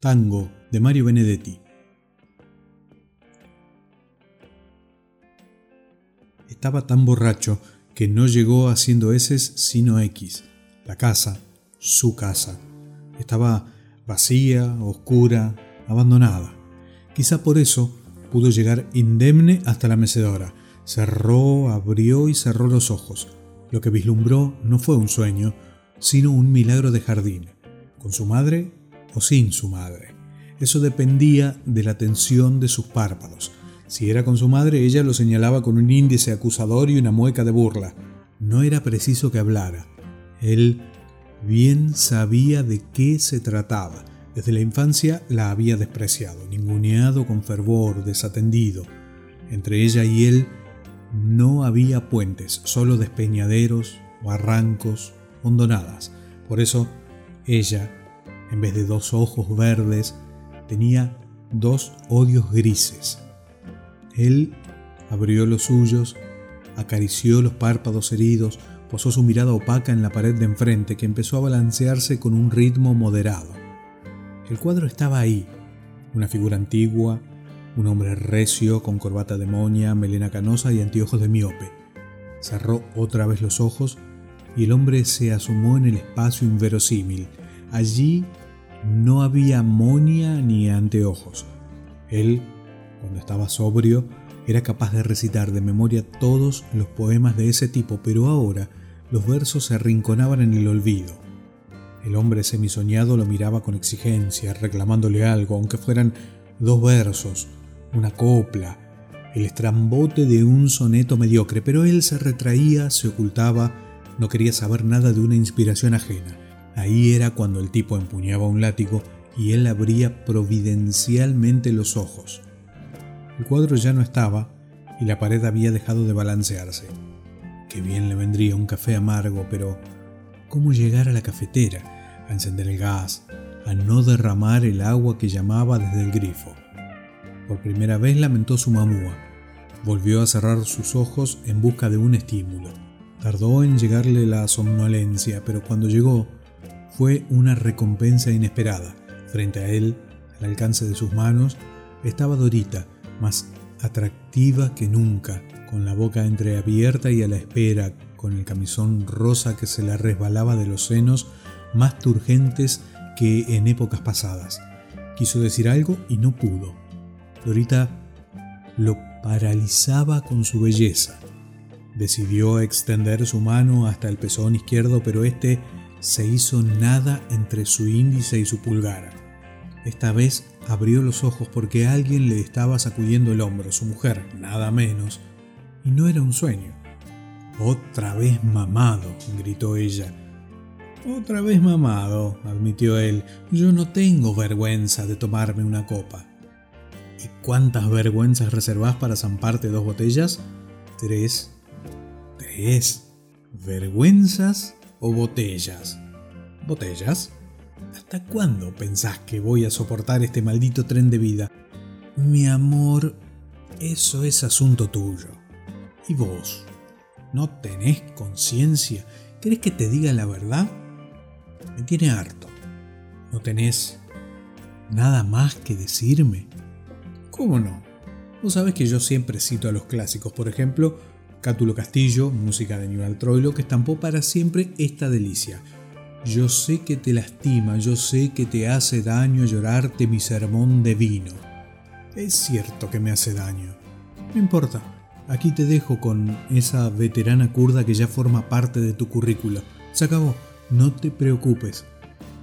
Tango de Mario Benedetti. Estaba tan borracho que no llegó haciendo S sino X. La casa, su casa, estaba vacía, oscura, abandonada. Quizá por eso pudo llegar indemne hasta la mecedora. Cerró, abrió y cerró los ojos. Lo que vislumbró no fue un sueño, sino un milagro de jardín. Con su madre o sin su madre. Eso dependía de la tensión de sus párpados. Si era con su madre, ella lo señalaba con un índice acusador y una mueca de burla. No era preciso que hablara. Él bien sabía de qué se trataba. Desde la infancia la había despreciado, ninguneado con fervor, desatendido. Entre ella y él no había puentes, solo despeñaderos, barrancos, hondonadas. Por eso ella en vez de dos ojos verdes, tenía dos odios grises. Él abrió los suyos, acarició los párpados heridos, posó su mirada opaca en la pared de enfrente que empezó a balancearse con un ritmo moderado. El cuadro estaba ahí, una figura antigua, un hombre recio con corbata de moña, melena canosa y anteojos de miope. Cerró otra vez los ojos y el hombre se asomó en el espacio inverosímil. Allí no había monia ni anteojos. Él, cuando estaba sobrio, era capaz de recitar de memoria todos los poemas de ese tipo, pero ahora los versos se arrinconaban en el olvido. El hombre semisoñado lo miraba con exigencia, reclamándole algo, aunque fueran dos versos, una copla, el estrambote de un soneto mediocre, pero él se retraía, se ocultaba, no quería saber nada de una inspiración ajena. Ahí era cuando el tipo empuñaba un látigo y él abría providencialmente los ojos. El cuadro ya no estaba y la pared había dejado de balancearse. Qué bien le vendría un café amargo, pero ¿cómo llegar a la cafetera, a encender el gas, a no derramar el agua que llamaba desde el grifo? Por primera vez lamentó su mamúa. Volvió a cerrar sus ojos en busca de un estímulo. Tardó en llegarle la somnolencia, pero cuando llegó, fue una recompensa inesperada. Frente a él, al alcance de sus manos, estaba Dorita, más atractiva que nunca, con la boca entreabierta y a la espera, con el camisón rosa que se le resbalaba de los senos, más turgentes que en épocas pasadas. Quiso decir algo y no pudo. Dorita lo paralizaba con su belleza. Decidió extender su mano hasta el pezón izquierdo, pero este se hizo nada entre su índice y su pulgar. Esta vez abrió los ojos porque alguien le estaba sacudiendo el hombro, su mujer, nada menos, y no era un sueño. Otra vez mamado, gritó ella. Otra vez mamado, admitió él. Yo no tengo vergüenza de tomarme una copa. ¿Y cuántas vergüenzas reservás para zamparte dos botellas? Tres. Tres. ¿Vergüenzas? O botellas. ¿Botellas? ¿Hasta cuándo pensás que voy a soportar este maldito tren de vida? Mi amor, eso es asunto tuyo. ¿Y vos? ¿No tenés conciencia? ¿Crees que te diga la verdad? Me tiene harto. ¿No tenés nada más que decirme? ¿Cómo no? Vos sabés que yo siempre cito a los clásicos, por ejemplo, Cátulo Castillo, música de Newell Troilo, que estampó para siempre esta delicia. Yo sé que te lastima, yo sé que te hace daño llorarte mi sermón de vino. Es cierto que me hace daño. No importa, aquí te dejo con esa veterana kurda que ya forma parte de tu currículo. Se acabó, no te preocupes.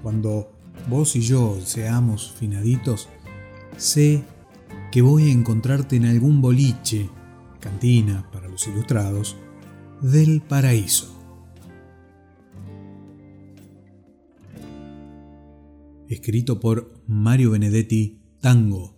Cuando vos y yo seamos finaditos, sé que voy a encontrarte en algún boliche cantina para los ilustrados, del paraíso. Escrito por Mario Benedetti Tango